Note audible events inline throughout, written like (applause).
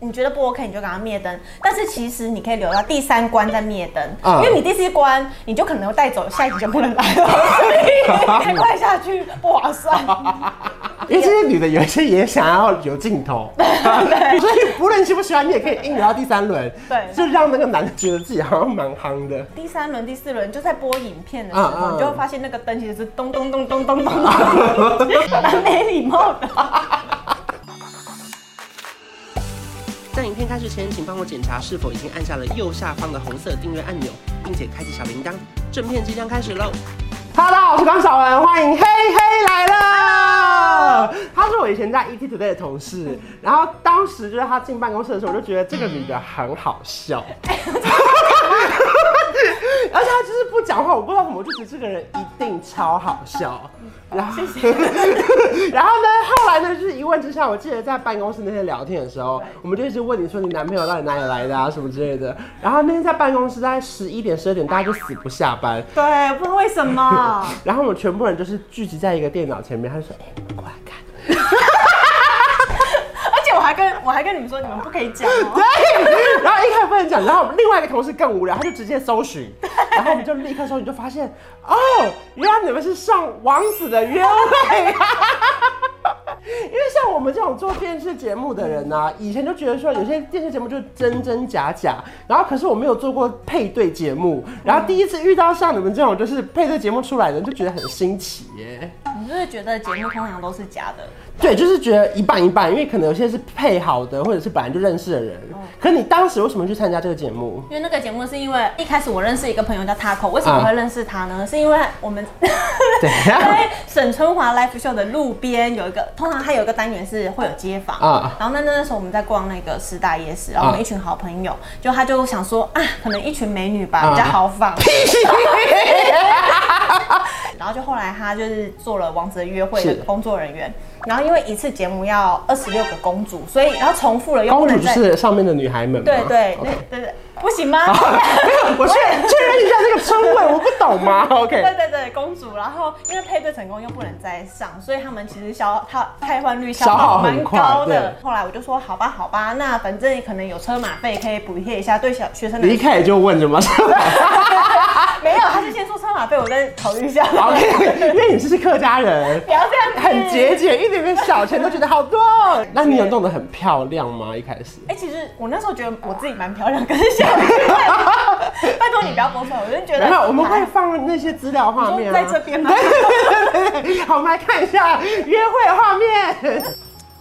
你觉得不 OK，你就给它灭灯。但是其实你可以留到第三关再灭灯，嗯因为你第四关你就可能会带走，下一集就不能来了，所以太快下去不划算。(laughs) 因为这些女的有一些也想要有镜头，(laughs) 所以不论你喜不喜欢，你也可以硬聊到第三轮，对就让那个男的觉得自己好像蛮夯的。第三轮、第四轮就在播影片的时候，你就会发现那个灯其实是咚咚咚咚咚咚，(laughs) 蛮没礼貌的。开始前，请帮我检查是否已经按下了右下方的红色订阅按钮，并且开启小铃铛。正片即将开始喽！Hello，大家好，我是刚小文，欢迎黑黑来了。他是我以前在 ET Today 的同事，然后当时就是他进办公室的时候，我就觉得这个女的很好笑。(laughs) 而且他就是不讲话，我不知道怎么，我就觉得这个人一定超好笑。然后，(laughs) 然后呢，后来呢，就是一问之下，我记得在办公室那天聊天的时候，我们就一直问你说你男朋友到底哪里来的啊，什么之类的。然后那天在办公室大概十一点、十二点，大家就死不下班。对，不知道为什么。(laughs) 然后我们全部人就是聚集在一个电脑前面，他就说：“哎、你们过来看。(laughs) ”而且我还跟我还跟你们说，你们不可以讲哦。对，然后一开始不能讲，然后另外一个同事更无聊，他就直接搜寻，然后我们就立刻搜寻，就发现哦，原来你们是上王子的约会啊！(laughs) 因为像我们这种做电视节目的人呢、以前就觉得说有些电视节目就真真假假，然后可是我没有做过配对节目，然后第一次遇到像你们这种就是配对节目出来的，就觉得很新奇耶。你就是觉得节目通常都是假的？对，就是觉得一半一半，因为可能有些是配好的，或者是本来就认识的人。可你当时为什么去参加这个节目？因为那个节目是因为一开始我认识一个朋友叫 Taco，为什么会认识他呢？是因为我们 (laughs) 在沈春华 Live Show 的路边有一个，通常他有一个单元是会有街访啊。然后那那时候我们在逛那个师大夜市，然后我们一群好朋友，就他就想说啊，可能一群美女吧比较豪放。(laughs) (laughs) 然后就后来他就是做了王子的约会的工作人员。然后因为一次节目要二十六个公主，所以然后重复了又不能再。公主是上面的女孩们。对对对对对，不行吗？没有我确确认一下这个称谓，我不懂吗？(laughs) OK。对对对，公主。然后因为配对成功又不能再上，所以他们其实消他汰换率消耗蛮高的。后来我就说好吧好吧，那反正可能有车马费可以补贴一下，对小学生的。你一开始就问什么？(laughs) 没有，他是先说车马费，我再考虑一下。(laughs) OK，因为你是客家人，不要这样，很节俭，一点点小钱都觉得好多。那你有弄得很漂亮吗？一开始？哎，其实我那时候觉得我自己蛮漂亮，可是现在拜托你不要播出来，我就觉得。没有，我们会放那些资料画面在这边吗？对对对对，好，我们来看一下约会画面。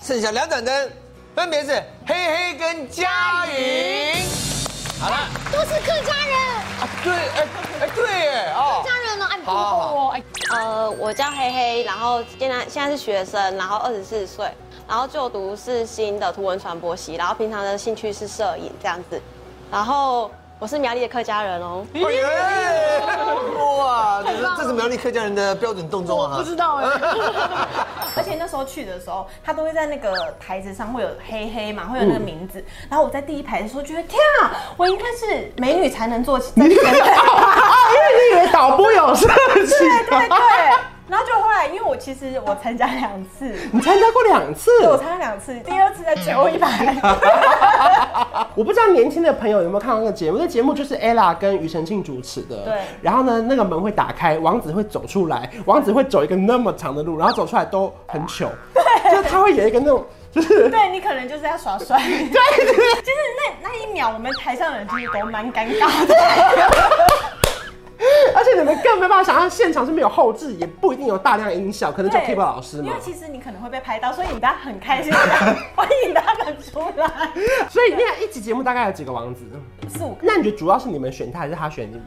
剩下两盏灯，分别是黑黑跟佳云。好了，都是客家人。啊，对，哎哎对耶，哦，客家人呢？哎，好好好我叫黑黑，然后现在现在是学生，然后二十四岁，然后就读是新的图文传播系，然后平常的兴趣是摄影这样子，然后我是苗栗的客家人哦。哎哇，这是 (laughs) 这是苗栗客家人的标准动作啊！不知道哎。(laughs) 而且那时候去的时候，他都会在那个台子上会有黑黑嘛，会有那个名字。然后我在第一排的时候觉得，天啊，我应该是美女才能坐在前面。啊，(laughs) 因为你以为导播有设计。对对对。然后就后来，因为我其实我参加两次，你参加过两次？对，我参加两次，第二次在最后一排。(laughs) 我不知道年轻的朋友有没有看到那个节目？那节目就是 Ella 跟庾澄庆主持的。对。然后呢，那个门会打开，王子会走出来，王子会走一个那么长的路，然后走出来都很糗。对。(laughs) 就他会有一个那种，就是。对你可能就是要耍帅。(laughs) 对。就是那那一秒，我们台上的人其实都蛮尴尬的。你们更没办法想象，现场是没有后置，也不一定有大量音效，可能就 Keep 老师嘛。因为其实你可能会被拍到，所以你大家很开心，(laughs) 欢迎他们出来。(laughs) 所以那一集节目大概有几个王子？四五个。那你觉得主要是你们选他，还是他选你们？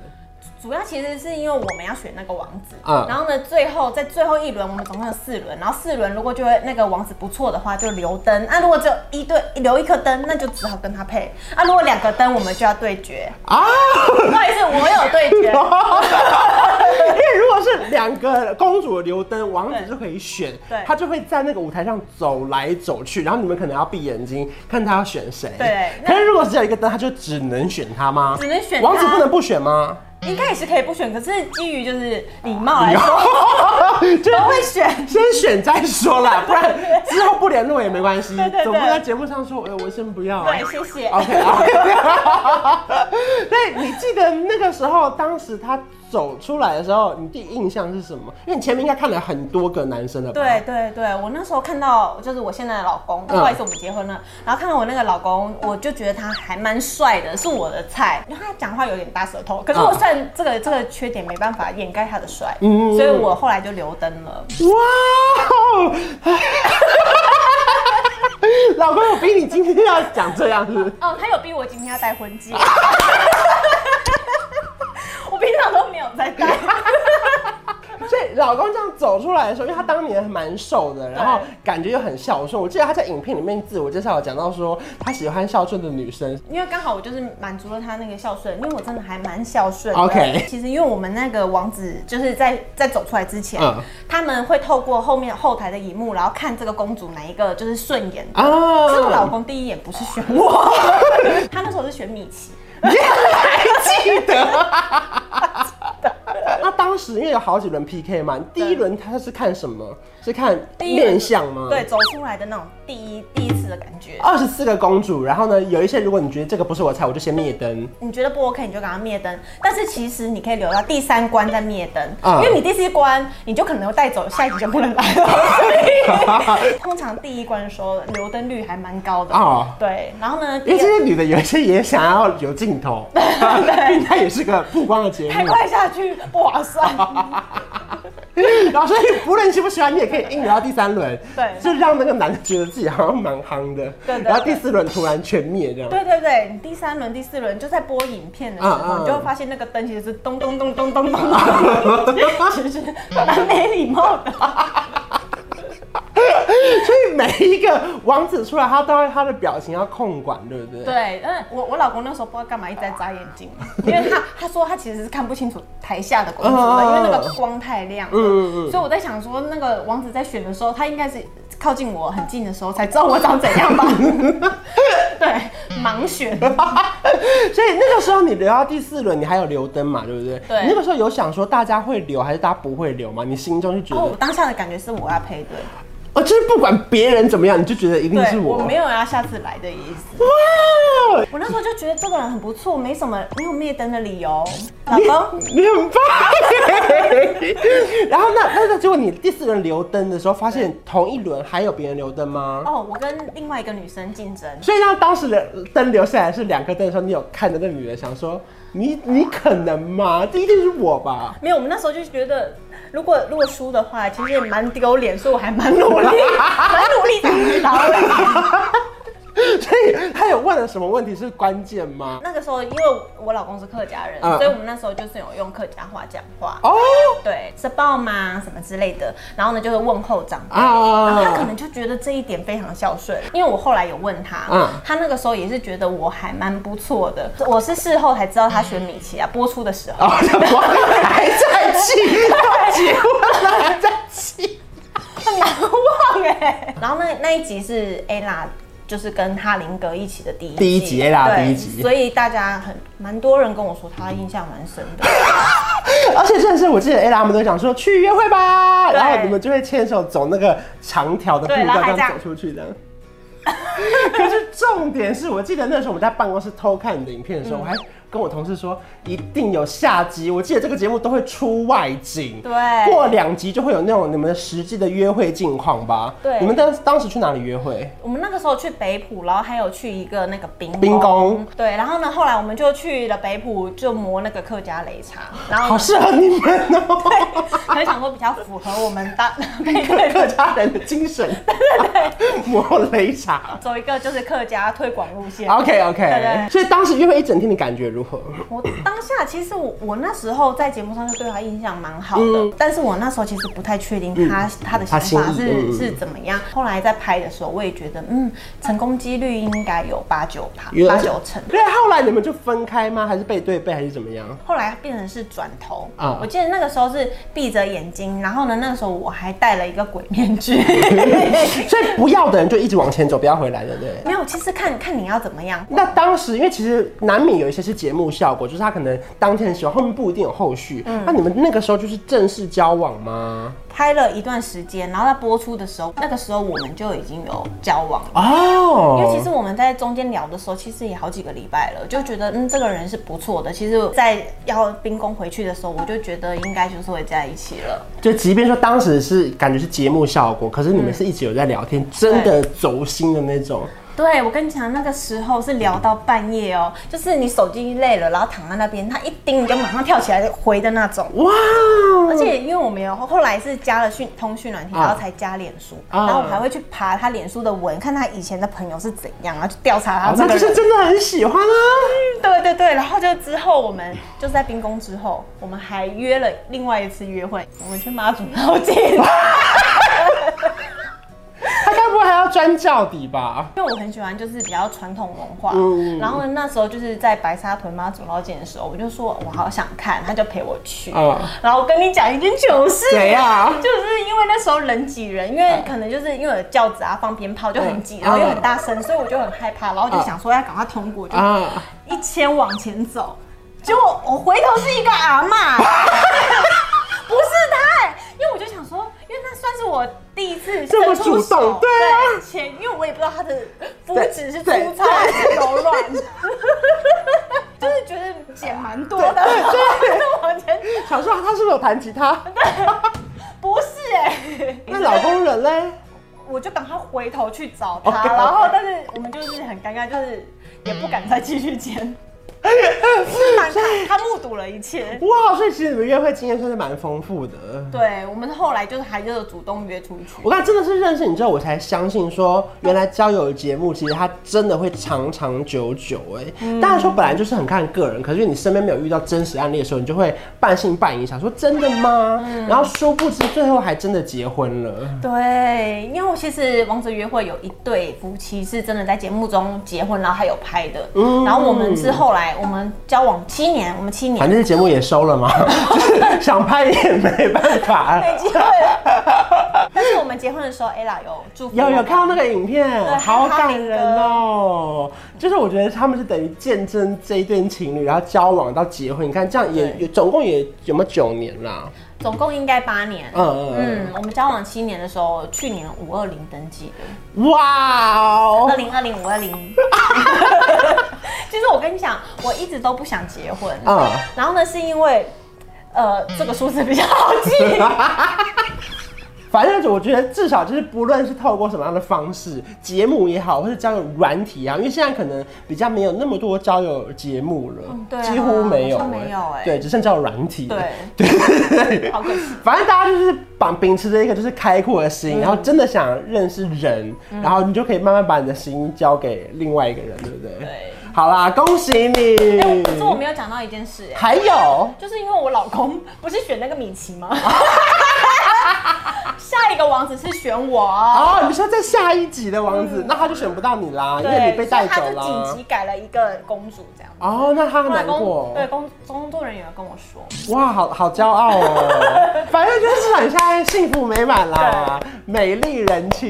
主要其实是因为我们要选那个王子，嗯，然后呢，最后在最后一轮，我们总共有四轮，然后四轮如果觉得那个王子不错的话，就留灯；啊，如果只有一对留一颗灯，那就只好跟他配；啊，如果两个灯，我们就要对决啊。不好意思，我有对决。(laughs) 因为如果是两个公主留灯，王子就可以选，对，他就会在那个舞台上走来走去，然后你们可能要闭眼睛看他要选谁。对。可是如果只有一个灯，他就只能选他吗？只能选王子不能不选吗？应该也是可以不选，可是基于就是礼貌来说，(laughs) 就会选，先选再说啦，不然之后不联络也没关系。对对对，总不在节目上说，哎，我先不要。对，谢谢。OK OK。(laughs) 对，你记得那个时候，当时他。走出来的时候，你第一印象是什么？因为你前面应该看了很多个男生的。对对对，我那时候看到就是我现在的老公，不好意思，我们结婚了。然后看到我那个老公，我就觉得他还蛮帅的，是我的菜。因为他讲话有点大舌头，可是我算这个这个缺点没办法掩盖他的帅，嗯，所以我后来就留灯了。哇！(laughs) 老公有逼你今天要讲这样子？哦，他有逼我今天要戴婚戒。(laughs) (laughs) (laughs) (laughs) 所以老公这样走出来的时候，因为他当年蛮瘦的，然后感觉又很孝顺。我记得他在影片里面自我介绍有讲到说，他喜欢孝顺的女生，因为刚好我就是满足了他那个孝顺，因为我真的还蛮孝顺。OK，其实因为我们那个王子就是在在走出来之前，嗯、他们会透过后面后台的荧幕，然后看这个公主哪一个就是顺眼啊。可是我老公第一眼不是选我，(laughs) 他那时候是选米奇。你还记得？那当时因为有好几轮 PK 嘛，第一轮他是看什么？是看面相吗？对，走出来的那种第一第一次的感觉。二十四个公主，然后呢，有一些如果你觉得这个不是我菜，我就先灭灯。你觉得不 OK，你就赶快灭灯。但是其实你可以留到第三关再灭灯，嗯、因为你第四关你就可能带走，下一集就不能来了。(laughs) 通常第一关的时候留灯率还蛮高的哦。对，然后呢，因为这些女的有一些也想要有镜头，(laughs) (laughs) 对，它也是个曝光的节目。太快下去不划算。然后所以不论你喜不喜欢，你也可以硬聊到第三轮，(laughs) 对，就让那个男的觉得自己好像蛮夯的，对，对。然后第四轮突然全灭这样，对对对，你第三轮、第四轮就在播影片的时候，你就会发现那个灯其实是咚咚咚咚咚咚，(laughs) 其实蛮没礼貌的。(laughs) 所以每一个王子出来，他都会他的表情要控管，对不对？对，嗯，我我老公那时候不知道干嘛一直在眨眼睛，因为 (laughs) 他他说他其实是看不清楚台下的公主的，因为那个光太亮了。嗯嗯。所以我在想说，那个王子在选的时候，他应该是靠近我很近的时候才知道我长怎样吧？(laughs) 对，盲选。所以那个时候你留到第四轮，你还有留灯嘛？对不对？对。你那个时候有想说大家会留还是大家不会留吗？你心中就觉得？哦，当下的感觉是我要配对。哦，就是不管别人怎么样，你就觉得一定是我。我没有要下次来的意思。哇！我那时候就觉得这个人很不错，没什么没有灭灯的理由。老公，你很棒。(laughs) 然后那那那结果你第四轮留灯的时候，发现同一轮还有别人留灯吗？哦，我跟另外一个女生竞争。所以让当时的灯留下来是两颗灯的时候，你有看着那女的想说，你你可能吗？这一定是我吧？没有，我们那时候就觉得。如果如果输的话，其实也蛮丢脸，所以我还蛮努力，(laughs) 蛮努力的。问了什么问题是关键吗？那个时候，因为我老公是客家人，嗯、所以我们那时候就是有用客家话讲话。哦，对，是报吗？什么之类的。然后呢，就是问候长辈。哦、然后他可能就觉得这一点非常孝顺。因为我后来有问他，嗯、他那个时候也是觉得我还蛮不错的。我是事后才知道他选米奇啊，播出的时候。哦、还在气，结婚了还在气，(laughs) 很难忘哎。然后那那一集是 Ella。就是跟哈林格一起的第一第一集啦，第一集，所以大家很蛮多人跟我说他印象蛮深的，(laughs) 而且真的是我记得 Ella 他们都讲说去约会吧，然后你们就会牵手走那个长条的步道这样。走出去的。(laughs) 可是重点是我记得那时候我们在办公室偷看你的影片的时候，我还。跟我同事说一定有下集，我记得这个节目都会出外景，对，过两集就会有那种你们实际的约会近况吧。对，你们当当时去哪里约会？我们那个时候去北浦，然后还有去一个那个冰冰宫。对，然后呢，后来我们就去了北浦，就磨那个客家擂茶，然后好适合你们哦，对，很想说比较符合我们当那 (laughs) 个客家人的精神。对对对，磨擂茶，走一个就是客家推广路线。OK OK，对对。所以当时约会一整天的感觉如何？我当下其实我我那时候在节目上就对他印象蛮好的，嗯、但是我那时候其实不太确定他、嗯、他的想法是、嗯、是怎么样。后来在拍的时候，我也觉得嗯，成功几率应该有八九趴，八九成。对，后来你们就分开吗？还是背对背，还是怎么样？后来变成是转头啊！嗯、我记得那个时候是闭着眼睛，然后呢，那个时候我还戴了一个鬼面具，(laughs) 所以不要的人就一直往前走，不要回来，对不对？没有，其实看看你要怎么样。那当时因为其实难免有一些是节目效果，就是他可能当天很喜欢，后面不一定有后续。嗯，那你们那个时候就是正式交往吗？拍了一段时间，然后在播出的时候，那个时候我们就已经有交往了哦。因为其实我们在中间聊的时候，其实也好几个礼拜了，就觉得嗯，这个人是不错的。其实，在要冰宫回去的时候，我就觉得应该就是会在一起了。就即便说当时是感觉是节目效果，可是你们是一直有在聊天，嗯、真的走心的那种。对，我跟你讲，那个时候是聊到半夜哦，就是你手机累了，然后躺在那边，他一叮你就马上跳起来回的那种。哇！而且因为我们有后来是加了讯通讯软体，然后才加脸书，啊、然后我还会去爬他脸书的文，看他以前的朋友是怎样，然后去调查他。那就是真的很喜欢啊！(laughs) 对对对，然后就之后我们就是在冰宫之后，我们还约了另外一次约会，我们去妈祖绕境。还要钻轿底吧，因为我很喜欢就是比较传统文化。嗯，然后呢，那时候就是在白沙屯妈祖绕境的时候，我就说我好想看，他就陪我去。嗯，然后我跟你讲一件糗事，谁呀？就是因为那时候人挤人，因为可能就是因为有轿子啊，放鞭炮就很挤，然后又很大声，所以我就很害怕，然后就想说要赶快通过，就一千往前走，结果我回头是一个阿嬷，不是他，因为我就想说。因为那算是我第一次这么主动，对啊，前因为我也不知道他的肤质是粗糙还是柔软，就是觉得剪蛮多的，对，往前想说他是不是有弹吉他？不是哎，那老公人嘞？我就赶快回头去找他，然后但是我们就是很尴尬，就是也不敢再继续剪。(laughs) 他他目睹了一切哇，所以其实你们约会经验算是蛮丰富的。对，我们后来就是还就是主动约出去。我看真的是认识你之后，我才相信说，原来交友节目其实它真的会长长久久。哎，当然说本来就是很看个人，可是你身边没有遇到真实案例的时候，你就会半信半疑，想说真的吗？嗯、然后殊不知最后还真的结婚了。对，因为我其实王者约会有一对夫妻是真的在节目中结婚，然后还有拍的。嗯，然后我们是后来。我们交往七年，我们七年，反正节目也收了嘛，(laughs) 就是想拍也没办法，没机会了。但是我们结婚的时候，Ella 有祝福，有有看到那个影片，好感人哦。就是我觉得他们是等于见证这一对情侣，然后交往到结婚，你看这样也有总共也有没有九年啦？总共应该八年。嗯嗯嗯，我们交往七年的时候，去年五二零登记的。哇哦，二零二零五二零。(laughs) 其实我跟你讲，我一直都不想结婚。嗯。然后呢，是因为，呃，这个数字比较好记。(laughs) 反正我觉得至少就是不论是透过什么样的方式，节目也好，或是交友软体啊，因为现在可能比较没有那么多交友节目了，嗯对啊、几乎没有、欸，没有哎、欸，对，只剩交友软体。对对对，(laughs) 好可惜。反正大家就是秉秉持着一个就是开阔的心，嗯、然后真的想认识人，嗯、然后你就可以慢慢把你的心交给另外一个人，对不对？对。好啦，恭喜你！哎，可是我没有讲到一件事，哎，还有，就是因为我老公不是选那个米奇吗？下一个王子是选我哦。你说在下一集的王子，那他就选不到你啦，因为你被带走了。他就紧急改了一个公主这样。哦，那他很难过。对，工工作人员跟我说。哇，好好骄傲哦！(laughs) 反正就是很像幸福美满啦，美丽人妻。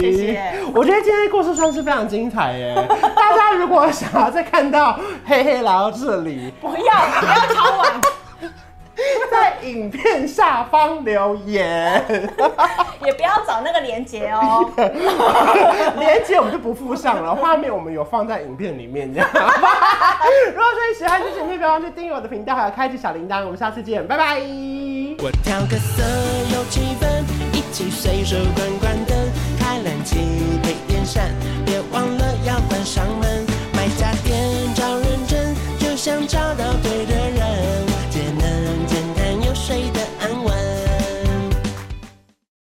谢谢。我觉得今天的故事算是非常精彩耶。大家如果想要再看到黑黑来到这里，不要不要敲碗。(laughs) 在影片下方留言，(laughs) 也不要找那个连接哦。(laughs) 连接我们就不附上了，画面我们有放在影片里面这样。如果说你喜欢这影片，别忘记订阅我的频道，还有开启小铃铛。我们下次见，拜拜。我调个色有气氛，一起随手关关灯，开冷气配电扇，别忘了要关上门。买家电找认真，就像找到。